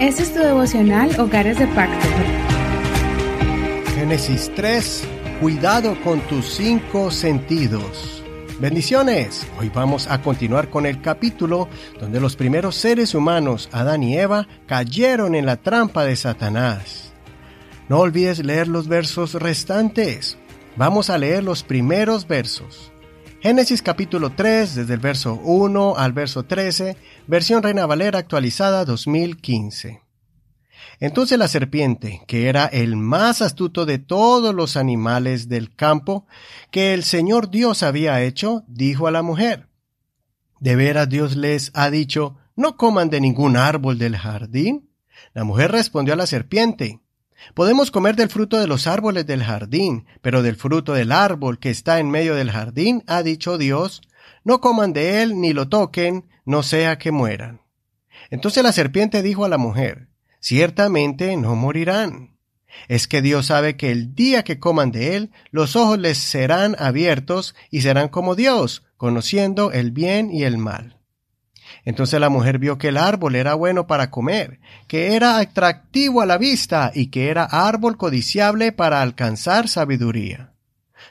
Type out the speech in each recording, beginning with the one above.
Este es tu devocional Hogares de Pacto. Génesis 3. Cuidado con tus cinco sentidos. Bendiciones. Hoy vamos a continuar con el capítulo donde los primeros seres humanos, Adán y Eva, cayeron en la trampa de Satanás. No olvides leer los versos restantes. Vamos a leer los primeros versos. Génesis capítulo 3, desde el verso 1 al verso 13, versión Reina Valera actualizada 2015. Entonces la serpiente, que era el más astuto de todos los animales del campo que el Señor Dios había hecho, dijo a la mujer, ¿De veras Dios les ha dicho, no coman de ningún árbol del jardín? La mujer respondió a la serpiente, Podemos comer del fruto de los árboles del jardín, pero del fruto del árbol que está en medio del jardín, ha dicho Dios, no coman de él ni lo toquen, no sea que mueran. Entonces la serpiente dijo a la mujer, ciertamente no morirán. Es que Dios sabe que el día que coman de él, los ojos les serán abiertos y serán como Dios, conociendo el bien y el mal. Entonces la mujer vio que el árbol era bueno para comer, que era atractivo a la vista y que era árbol codiciable para alcanzar sabiduría.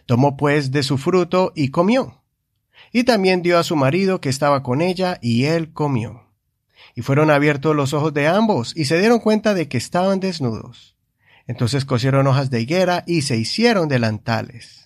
Tomó pues de su fruto y comió. Y también dio a su marido que estaba con ella y él comió. Y fueron abiertos los ojos de ambos y se dieron cuenta de que estaban desnudos. Entonces cosieron hojas de higuera y se hicieron delantales.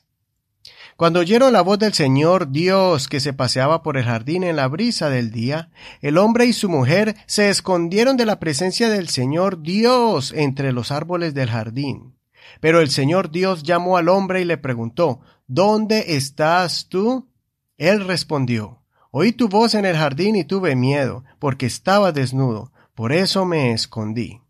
Cuando oyeron la voz del Señor Dios que se paseaba por el jardín en la brisa del día, el hombre y su mujer se escondieron de la presencia del Señor Dios entre los árboles del jardín. Pero el Señor Dios llamó al hombre y le preguntó, ¿Dónde estás tú? Él respondió, Oí tu voz en el jardín y tuve miedo, porque estaba desnudo, por eso me escondí.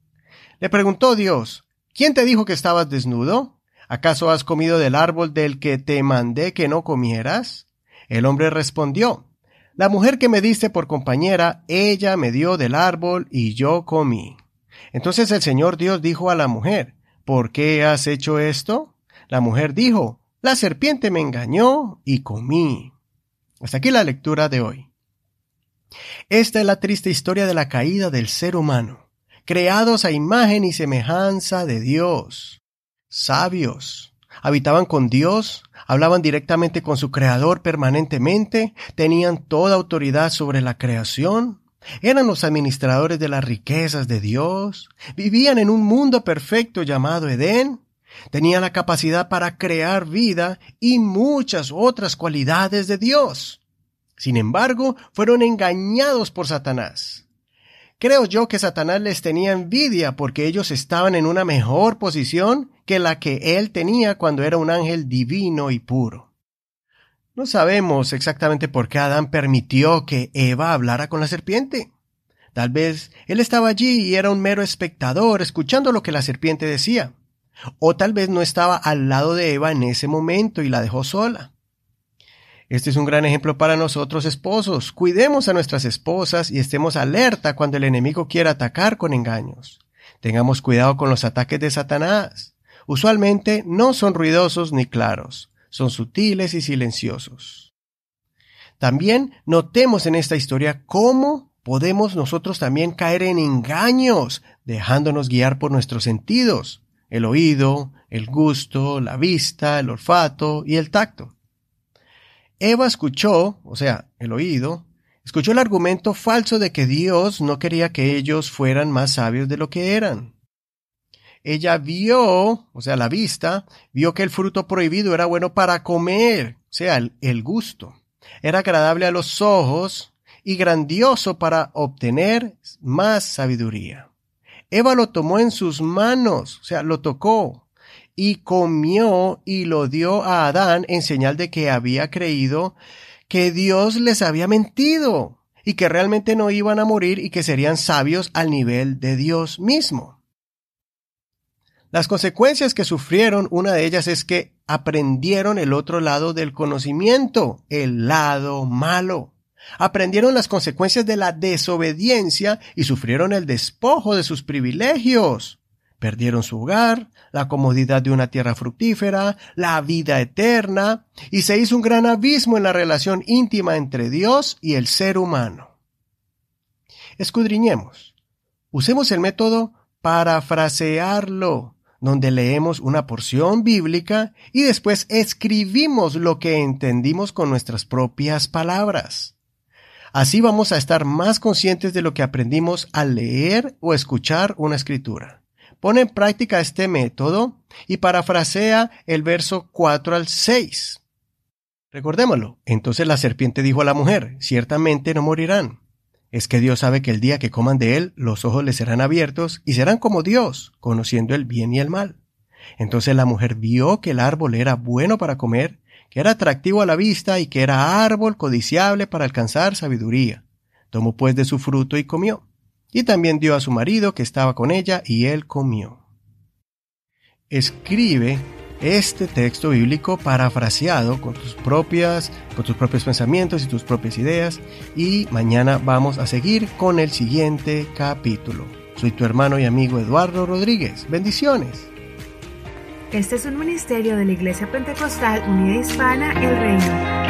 Le preguntó Dios, ¿quién te dijo que estabas desnudo? ¿Acaso has comido del árbol del que te mandé que no comieras? El hombre respondió, La mujer que me diste por compañera, ella me dio del árbol y yo comí. Entonces el Señor Dios dijo a la mujer, ¿Por qué has hecho esto? La mujer dijo, La serpiente me engañó y comí. Hasta aquí la lectura de hoy. Esta es la triste historia de la caída del ser humano, creados a imagen y semejanza de Dios sabios. Habitaban con Dios, hablaban directamente con su Creador permanentemente, tenían toda autoridad sobre la creación, eran los administradores de las riquezas de Dios, vivían en un mundo perfecto llamado Edén, tenían la capacidad para crear vida y muchas otras cualidades de Dios. Sin embargo, fueron engañados por Satanás. Creo yo que Satanás les tenía envidia porque ellos estaban en una mejor posición que la que él tenía cuando era un ángel divino y puro. No sabemos exactamente por qué Adán permitió que Eva hablara con la serpiente. Tal vez él estaba allí y era un mero espectador escuchando lo que la serpiente decía. O tal vez no estaba al lado de Eva en ese momento y la dejó sola. Este es un gran ejemplo para nosotros esposos. Cuidemos a nuestras esposas y estemos alerta cuando el enemigo quiera atacar con engaños. Tengamos cuidado con los ataques de Satanás. Usualmente no son ruidosos ni claros, son sutiles y silenciosos. También notemos en esta historia cómo podemos nosotros también caer en engaños, dejándonos guiar por nuestros sentidos, el oído, el gusto, la vista, el olfato y el tacto. Eva escuchó, o sea, el oído, escuchó el argumento falso de que Dios no quería que ellos fueran más sabios de lo que eran. Ella vio, o sea, la vista, vio que el fruto prohibido era bueno para comer, o sea, el, el gusto. Era agradable a los ojos y grandioso para obtener más sabiduría. Eva lo tomó en sus manos, o sea, lo tocó, y comió y lo dio a Adán en señal de que había creído que Dios les había mentido y que realmente no iban a morir y que serían sabios al nivel de Dios mismo. Las consecuencias que sufrieron, una de ellas es que aprendieron el otro lado del conocimiento, el lado malo. Aprendieron las consecuencias de la desobediencia y sufrieron el despojo de sus privilegios. Perdieron su hogar, la comodidad de una tierra fructífera, la vida eterna, y se hizo un gran abismo en la relación íntima entre Dios y el ser humano. Escudriñemos. Usemos el método parafrasearlo, donde leemos una porción bíblica y después escribimos lo que entendimos con nuestras propias palabras. Así vamos a estar más conscientes de lo que aprendimos al leer o escuchar una escritura. Pone en práctica este método y parafrasea el verso 4 al 6. Recordémoslo. Entonces la serpiente dijo a la mujer, ciertamente no morirán. Es que Dios sabe que el día que coman de él, los ojos les serán abiertos y serán como Dios, conociendo el bien y el mal. Entonces la mujer vio que el árbol era bueno para comer, que era atractivo a la vista y que era árbol codiciable para alcanzar sabiduría. Tomó pues de su fruto y comió. Y también dio a su marido que estaba con ella y él comió. Escribe este texto bíblico parafraseado con tus propias, con tus propios pensamientos y tus propias ideas. Y mañana vamos a seguir con el siguiente capítulo. Soy tu hermano y amigo Eduardo Rodríguez. Bendiciones. Este es un ministerio de la Iglesia Pentecostal Unida Hispana El Reino.